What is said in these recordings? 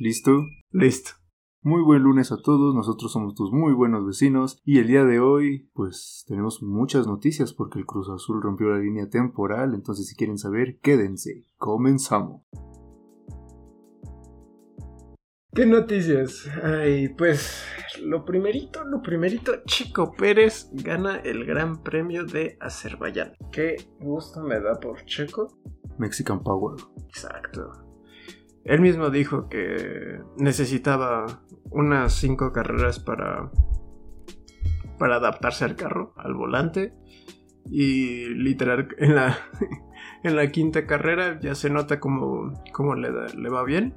¿Listo? Listo. Muy buen lunes a todos, nosotros somos tus muy buenos vecinos y el día de hoy pues tenemos muchas noticias porque el Cruz Azul rompió la línea temporal, entonces si quieren saber, quédense. Comenzamos. ¿Qué noticias? Ay, pues lo primerito, lo primerito, Chico Pérez gana el Gran Premio de Azerbaiyán. Qué gusto me da por Checo. Mexican Power. Exacto. Él mismo dijo que necesitaba unas cinco carreras para, para adaptarse al carro, al volante. Y literal, en la, en la quinta carrera ya se nota como, como le, le va bien.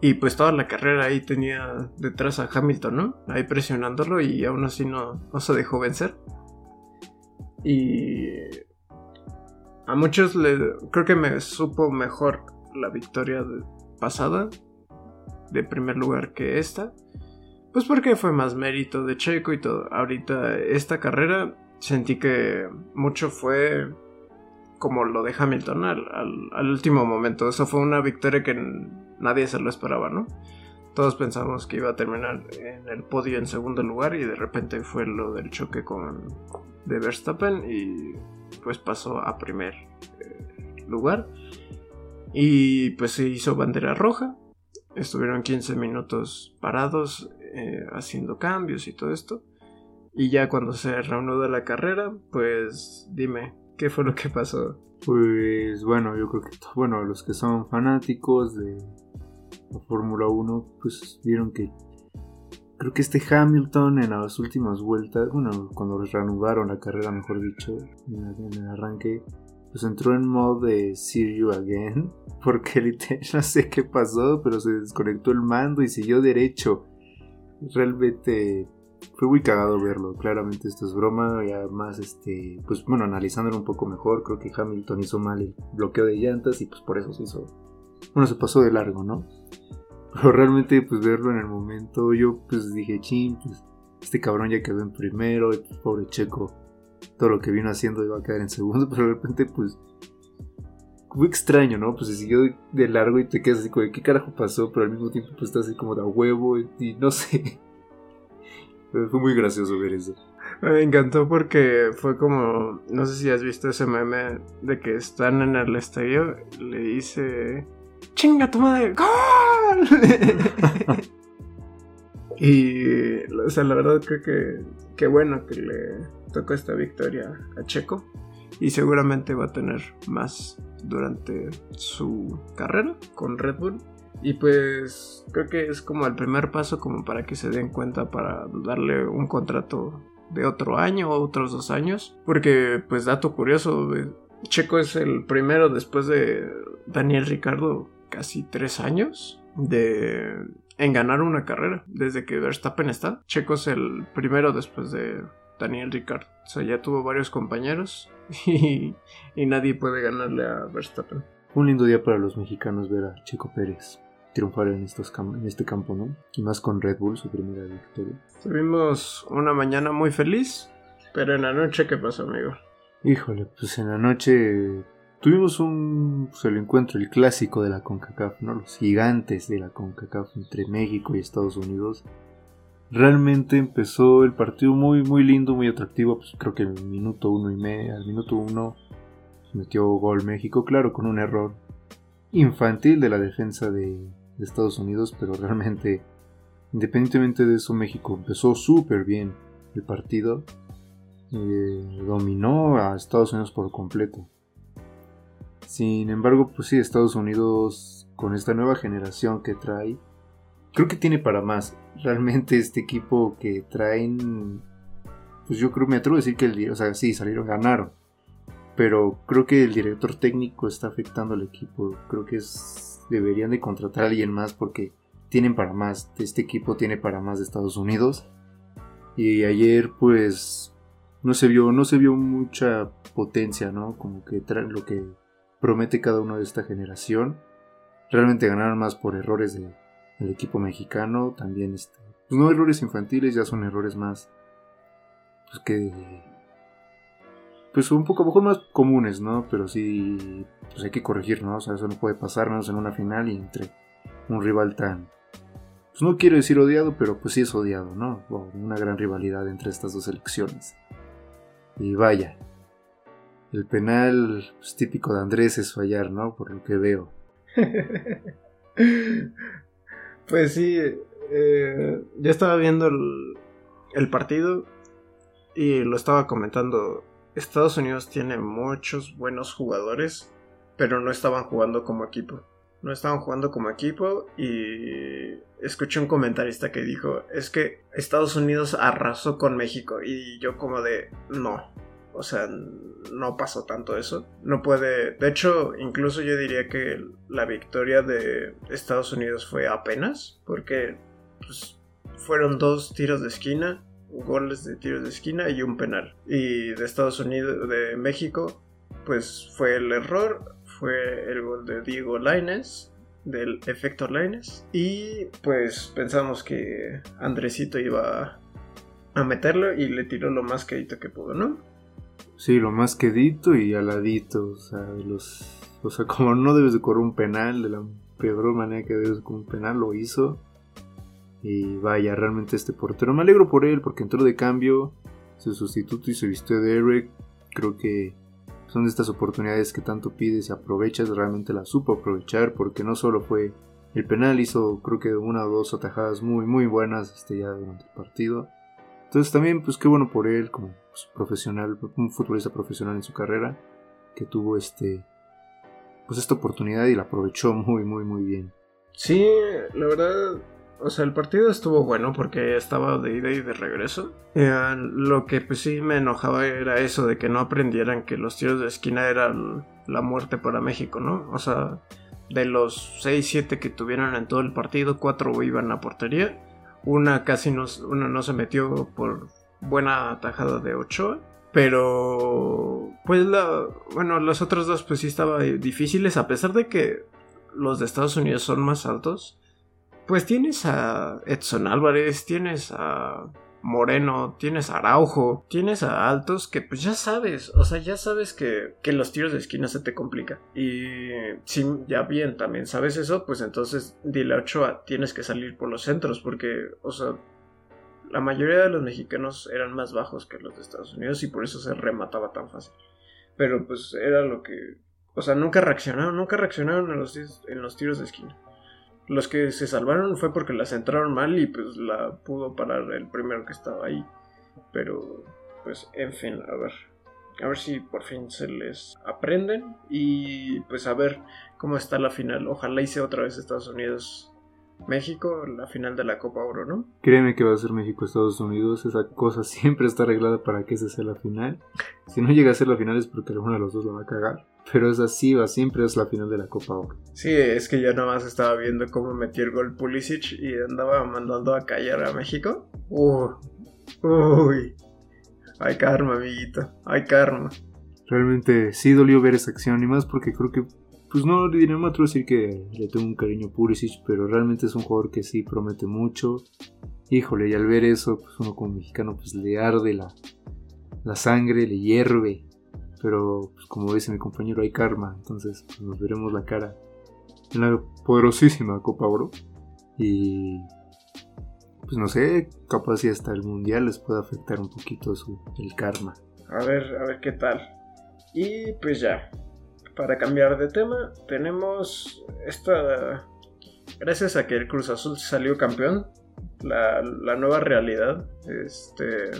Y pues toda la carrera ahí tenía detrás a Hamilton, ¿no? Ahí presionándolo y aún así no, no se dejó vencer. Y a muchos le, creo que me supo mejor la victoria pasada de primer lugar que esta. Pues porque fue más mérito de Checo y todo. Ahorita esta carrera sentí que mucho fue como lo de Hamilton al, último momento. Eso fue una victoria que nadie se lo esperaba, ¿no? Todos pensamos que iba a terminar en el podio en segundo lugar y de repente fue lo del choque con de Verstappen y pues pasó a primer eh, lugar. Y pues se hizo bandera roja. Estuvieron 15 minutos parados eh, haciendo cambios y todo esto. Y ya cuando se reanudó la carrera, pues dime, ¿qué fue lo que pasó? Pues bueno, yo creo que bueno, los que son fanáticos de la Fórmula 1, pues vieron que creo que este Hamilton en las últimas vueltas, bueno, cuando reanudaron la carrera, mejor dicho, en el arranque, pues entró en modo de See You Again. Porque literal no sé qué pasó, pero se desconectó el mando y siguió derecho. Realmente fue muy cagado verlo. Claramente esto es broma. Y además, este, pues bueno, analizándolo un poco mejor, creo que Hamilton hizo mal el bloqueo de llantas y pues por eso se hizo. Bueno, se pasó de largo, ¿no? Pero realmente, pues verlo en el momento, yo pues dije, ching, pues este cabrón ya quedó en primero, pues, pobre Checo todo lo que vino haciendo iba a quedar en segundo, pero de repente pues fue extraño, ¿no? Pues se siguió de largo y te quedas así como, ¿qué carajo pasó? Pero al mismo tiempo pues estás así como de a huevo y, no sé. fue muy gracioso ver eso. Me encantó porque fue como, no sé si has visto ese meme de que están en el estadio, le dice, chinga tu madre, ¡Gol! y, o sea, la verdad creo que, qué bueno que le tocó esta victoria a Checo y seguramente va a tener más durante su carrera con Red Bull. Y pues creo que es como el primer paso como para que se den cuenta para darle un contrato de otro año o otros dos años. Porque pues dato curioso, Checo es el primero después de Daniel Ricardo casi tres años de en ganar una carrera desde que Verstappen está. Checo es el primero después de Daniel Ricard. O sea, ya tuvo varios compañeros y, nadie puede ganarle a Verstappen. Un lindo día para los mexicanos ver a Chico Pérez triunfar en, estos en este campo, ¿no? Y más con Red Bull, su primera victoria. Tuvimos una mañana muy feliz, pero en la noche, ¿qué pasó, amigo? Híjole, pues en la noche tuvimos un pues, el encuentro, el clásico de la CONCACAF, ¿no? Los gigantes de la CONCACAF entre México y Estados Unidos realmente empezó el partido muy muy lindo, muy atractivo, pues creo que el minuto uno y medio, al minuto uno metió gol México, claro, con un error infantil de la defensa de, Estados Unidos, pero realmente, independientemente de eso, México empezó súper bien el partido, eh, dominó a Estados Unidos por completo. Sin embargo, pues sí, Estados Unidos con esta nueva generación que trae, creo que tiene para más. Realmente este equipo que traen, pues yo creo, me atrevo a decir que el, o sea, sí, salieron, ganaron. Pero creo que el director técnico está afectando al equipo. Creo que es, deberían de contratar a alguien más porque tienen para más. Este equipo tiene para más de Estados Unidos. Y ayer, pues, no se vio, no se vio mucha potencia, ¿no? Como que lo que promete cada uno de esta generación. Realmente ganaron más por errores de, el equipo mexicano también este, pues no errores infantiles ya son errores más pues que pues un poco a lo mejor más comunes no pero sí pues hay que corregir no o sea eso no puede pasarnos en una final y entre un rival tan, pues no quiero decir odiado, pero pues sí es odiado, ¿no? Una gran rivalidad entre estas dos selecciones. Y vaya, el penal pues, típico de Andrés es fallar, ¿no? Por lo que veo. pues sí, eh, yo estaba viendo el, el partido y lo estaba comentando. Estados Unidos tiene muchos buenos jugadores, pero no estaban jugando como equipo. No estaban jugando como equipo y escuché un comentarista que dijo, es que Estados Unidos arrasó con México y yo como de, no, o sea, no pasó tanto eso. No puede, de hecho, incluso yo diría que la victoria de Estados Unidos fue apenas, porque pues, fueron dos tiros de esquina, goles de tiros de esquina y un penal. Y de Estados Unidos, de México, pues fue el error fue el gol de Diego Laines, del efecto Laines. Y pues pensamos que Andresito iba a meterlo y le tiró lo más quedito que pudo, ¿no? Sí, lo más quedito y aladito. O sea, los, o sea, como no debes de correr un penal, de la peor manera que debes de correr un penal, lo hizo. Y vaya, realmente este portero, me alegro por él porque entró de cambio, su sustituto y se vistió de Eric. Creo que son de estas oportunidades que tanto pides y aprovechas, realmente la supo aprovechar porque no solo fue el penal, hizo creo que una o dos atajadas muy muy buenas este, ya durante el partido. Entonces también pues qué bueno por él como pues, profesional, un futbolista profesional en su carrera que tuvo este pues esta oportunidad y la aprovechó muy muy muy bien. Sí, la verdad o sea, el partido estuvo bueno porque estaba de ida y de regreso. Eh, lo que pues sí me enojaba era eso de que no aprendieran que los tiros de esquina eran la muerte para México, ¿no? O sea, de los 6-7 que tuvieron en todo el partido, 4 iban a portería. Una casi no, una no se metió por buena atajada de Ochoa. Pero, pues la, bueno, los otros dos pues sí estaban difíciles a pesar de que los de Estados Unidos son más altos pues tienes a Edson Álvarez, tienes a Moreno, tienes a Araujo, tienes a Altos que pues ya sabes, o sea, ya sabes que, que los tiros de esquina se te complican. Y si ya bien también sabes eso, pues entonces dile a Ochoa, tienes que salir por los centros porque, o sea, la mayoría de los mexicanos eran más bajos que los de Estados Unidos y por eso se remataba tan fácil. Pero pues era lo que... O sea, nunca reaccionaron, nunca reaccionaron en los, en los tiros de esquina. Los que se salvaron fue porque las entraron mal y pues la pudo parar el primero que estaba ahí. Pero pues en fin, a ver. A ver si por fin se les aprenden y pues a ver cómo está la final. Ojalá hice otra vez Estados Unidos México, la final de la Copa Oro, ¿no? Créeme que va a ser México-Estados Unidos. Esa cosa siempre está arreglada para que esa sea la final. Si no llega a ser la final es porque alguno de los dos la va a cagar. Pero es así, va, siempre es la final de la Copa Oro. Sí, es que ya nada más estaba viendo cómo metió el gol Pulisic y andaba mandando a callar a México. Uh, uy, hay karma, amiguito, hay karma. Realmente sí dolió ver esa acción y más porque creo que pues no diré otro decir que le tengo un cariño a Pulisic, pero realmente es un jugador que sí promete mucho. Híjole, y al ver eso, pues uno como mexicano pues le arde la, la sangre, le hierve. Pero pues como dice mi compañero, hay karma, entonces pues, nos veremos la cara en la poderosísima Copa Oro. Y pues no sé, capaz si hasta el mundial les puede afectar un poquito su, el karma. A ver, a ver qué tal. Y pues ya, para cambiar de tema, tenemos esta... Gracias a que el Cruz Azul salió campeón, la, nueva realidad este,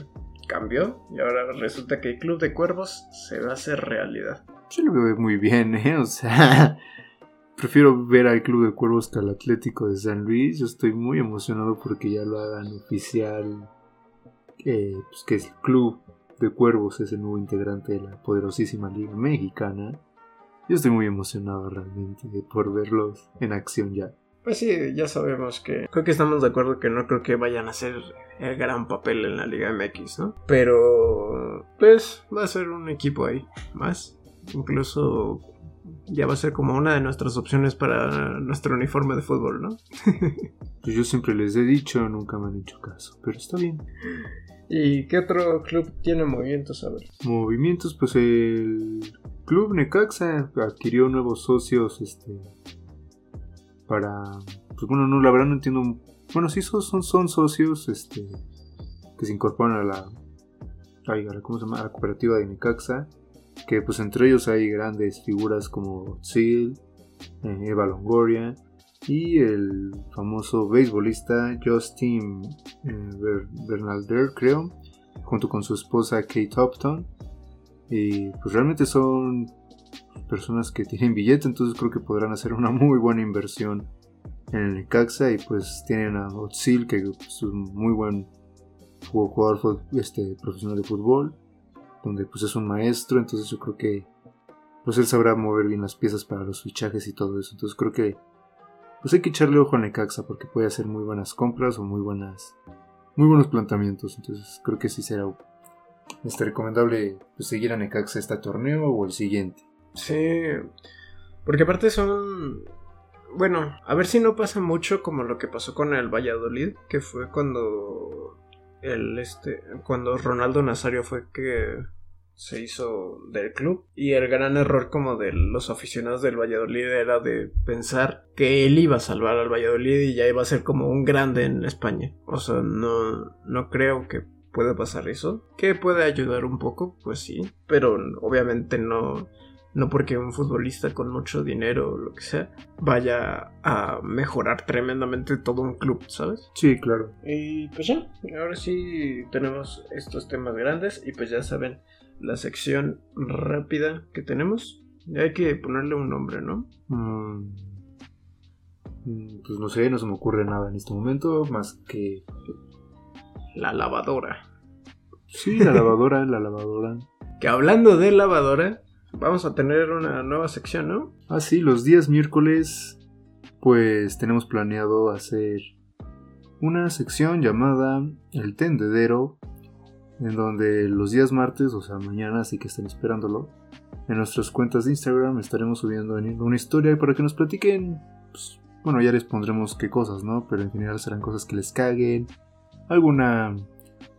cambió y ahora resulta que el Club de Cuervos se va a hacer realidad. Yo lo veo muy bien, ¿eh? O sea, prefiero ver al Club de Cuervos que al Atlético de San Luis. Yo estoy muy emocionado porque ya lo hagan oficial. pues que el Club de Cuervos es el nuevo integrante de la poderosísima Liga Mexicana. Yo estoy muy emocionado realmente por verlos en acción ya. Pues sí, ya sabemos que creo que estamos de acuerdo que no creo que vayan a hacer el gran papel en la Liga MX, ¿no? Pero pues va a ser un equipo ahí más. Incluso ya va a ser como una de nuestras opciones para nuestro uniforme de fútbol, ¿no? pues yo siempre les he dicho, nunca me han hecho caso, pero está bien. ¿Y qué otro club tiene movimientos? A ver. Movimientos, pues el Club Necaxa adquirió nuevos socios este, para pues bueno, no, la verdad no entiendo. Bueno, sí son, son, socios este, que se incorporan a la, a ¿cómo se llama? La cooperativa de Necaxa, que pues entre ellos hay grandes figuras como Seal, eh, Eva Longoria y el famoso beisbolista Justin eh, Bernalder, creo, junto con su esposa Kate Upton. Y pues realmente son personas que tienen billete, entonces creo que podrán hacer una muy buena inversión en el Necaxa y pues tienen a Otsil que es un muy buen jugador este, profesional de fútbol, donde pues es un maestro, entonces yo creo que pues él sabrá mover bien las piezas para los fichajes y todo eso, entonces creo que pues hay que echarle ojo a Necaxa porque puede hacer muy buenas compras o muy buenas muy buenos planteamientos, entonces creo que sí será este, recomendable pues, seguir a Necaxa este torneo o el siguiente. Sí, porque aparte son bueno, a ver si no pasa mucho como lo que pasó con el Valladolid, que fue cuando el este cuando Ronaldo Nazario fue que se hizo del club y el gran error como de los aficionados del Valladolid era de pensar que él iba a salvar al Valladolid y ya iba a ser como un grande en España. O sea, no no creo que pueda pasar eso. Que puede ayudar un poco, pues sí, pero obviamente no no porque un futbolista con mucho dinero o lo que sea vaya a mejorar tremendamente todo un club, ¿sabes? Sí, claro. Y pues ya, ahora sí tenemos estos temas grandes y pues ya saben la sección rápida que tenemos. Hay que ponerle un nombre, ¿no? Mm, pues no sé, no se me ocurre nada en este momento más que... La lavadora. Sí, la lavadora, la lavadora. Que hablando de lavadora, vamos a tener una nueva sección, ¿no? Ah, sí, los días miércoles, pues tenemos planeado hacer una sección llamada El Tendedero, en donde los días martes, o sea, mañana, así que estén esperándolo, en nuestras cuentas de Instagram estaremos subiendo una historia para que nos platiquen, pues, bueno, ya les pondremos qué cosas, ¿no? Pero en general serán cosas que les caguen, alguna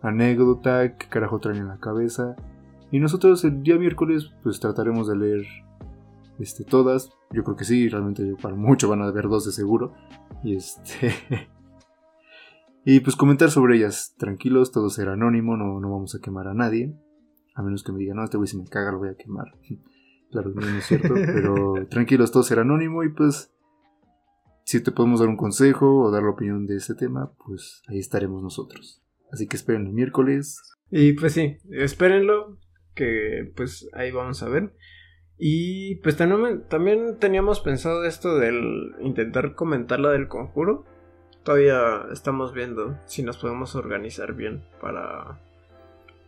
anécdota, qué carajo traen en la cabeza y nosotros el día miércoles pues trataremos de leer este, todas. Yo creo que sí, realmente para mucho van a haber dos de seguro. Y este... y pues comentar sobre ellas. Tranquilos, todo será anónimo, no, no vamos a quemar a nadie. A menos que me digan, no, este güey si me caga lo voy a quemar. claro, no, es cierto, pero tranquilos, todo será anónimo y pues si te podemos dar un consejo o dar la opinión de ese tema, pues ahí estaremos nosotros. Así que esperen el miércoles. Y pues sí, espérenlo que pues ahí vamos a ver. Y pues también teníamos pensado esto del intentar comentar la del conjuro. Todavía estamos viendo si nos podemos organizar bien para,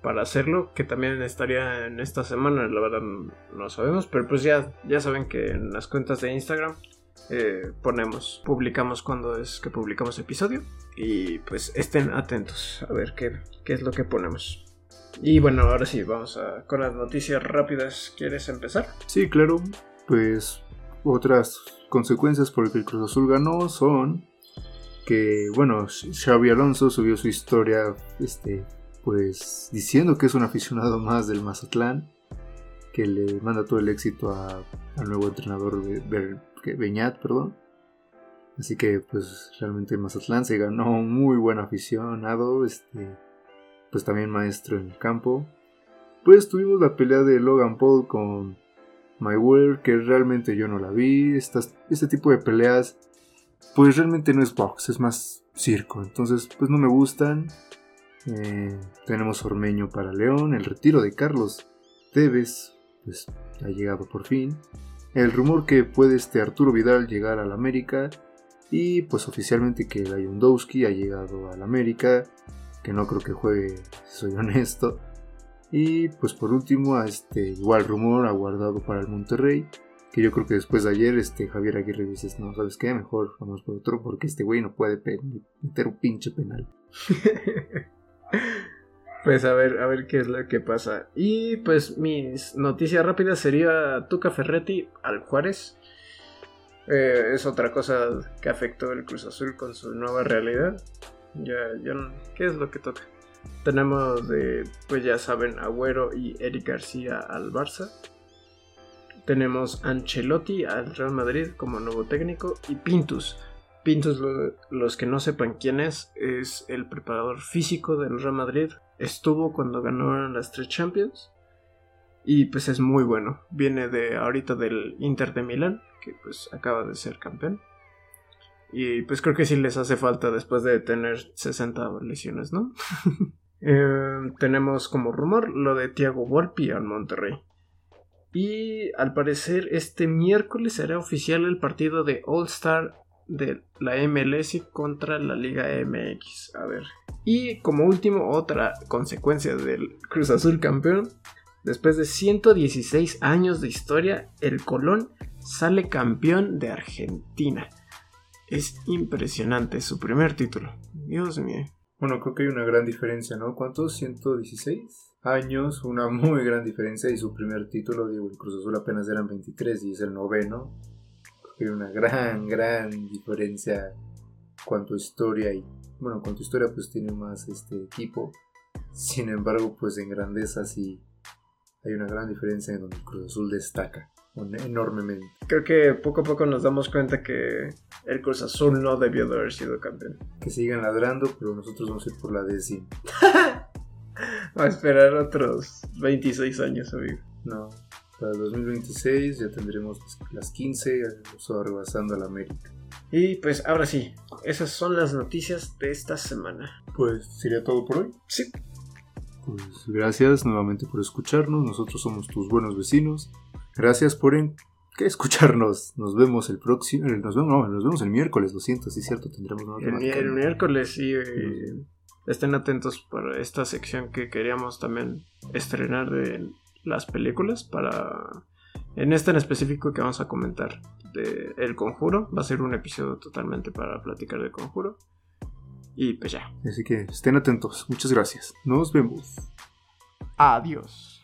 para hacerlo, que también estaría en esta semana, la verdad no sabemos, pero pues ya, ya saben que en las cuentas de Instagram eh, ponemos, publicamos cuando es que publicamos episodio y pues estén atentos a ver qué, qué es lo que ponemos. Y bueno, ahora sí, vamos a, con las noticias rápidas. ¿Quieres empezar? Sí, claro. Pues otras consecuencias por el que el Cruz Azul ganó son que, bueno, Xavi Alonso subió su historia, este, pues diciendo que es un aficionado más del Mazatlán, que le manda todo el éxito al nuevo entrenador Beñat, perdón. Así que, pues realmente Mazatlán se ganó muy buen aficionado, este pues también maestro en el campo. Pues tuvimos la pelea de Logan Paul con Mayweather, que realmente yo no la vi. este tipo de peleas, pues realmente no es box, es más circo. Entonces, pues no me gustan. Eh, tenemos Ormeño para León, el retiro de Carlos Tevez, pues ha llegado por fin. El rumor que puede este Arturo Vidal llegar al América. Y pues oficialmente que Lewandowski ha llegado al América que no creo que juegue, soy honesto. Y pues por último, a este igual rumor aguardado para el Monterrey. Que yo creo que después de ayer, este Javier Aguirre dices, no, ¿sabes qué? Mejor vamos por otro porque este güey no puede meter un pinche penal. pues a ver, a ver qué es lo que pasa. Y pues mis noticias rápidas sería Tuca Ferretti al Juárez. Eh, es otra cosa que afectó el Cruz Azul con su nueva realidad. Ya, ya, ¿qué es lo que toca? Tenemos, de, pues ya saben, Agüero y Eric García al Barça. Tenemos Ancelotti al Real Madrid como nuevo técnico y Pintus. Pintos, los que no sepan quién es, es el preparador físico del Real Madrid. Estuvo cuando ganaron las tres Champions. Y pues es muy bueno. Viene de ahorita del Inter de Milán, que pues acaba de ser campeón. Y pues creo que sí les hace falta después de tener 60 lesiones, ¿no? Eh, tenemos como rumor lo de Thiago Volpi al Monterrey. Y al parecer este miércoles será oficial el partido de All Star de la MLS contra la Liga MX. A ver. Y como último, otra consecuencia del Cruz Azul campeón. Después de 116 años de historia, el Colón sale campeón de Argentina. Es impresionante su primer título. Dios mío. Bueno, creo que hay una gran diferencia, ¿no? ¿Cuántos? 116 años, una muy gran diferencia y su primer título, digo, el Cruz Azul apenas eran 23 y es el noveno. Creo que hay una gran, gran diferencia cuanto historia y, bueno, cuanto a historia pues tiene más este equipo. Sin embargo, pues en grandeza sí hay una gran diferencia en donde el Cruz Azul destaca enormemente. Creo que poco a poco nos damos cuenta que el Cruz Azul no debió de haber sido campeón. Que sigan ladrando, pero nosotros vamos a ir por la décima. Va a esperar otros 26 años, amigo. No, para el 2026 ya tendremos las 15, eso rebasando a la América. Y pues ahora sí, esas son las noticias de esta semana. Pues sería todo por hoy. Sí. Pues gracias nuevamente por escucharnos. Nosotros somos tus buenos vecinos. Gracias por escucharnos. Nos vemos el próximo. Nos vemos, nos vemos el miércoles, lo siento, sí, cierto. Tendremos el, miércoles, sí. Eh, estén atentos para esta sección que queríamos también estrenar de las películas. Para. En esta en específico que vamos a comentar de El Conjuro. Va a ser un episodio totalmente para platicar de Conjuro. Y pues ya. Así que estén atentos. Muchas gracias. Nos vemos. Adiós.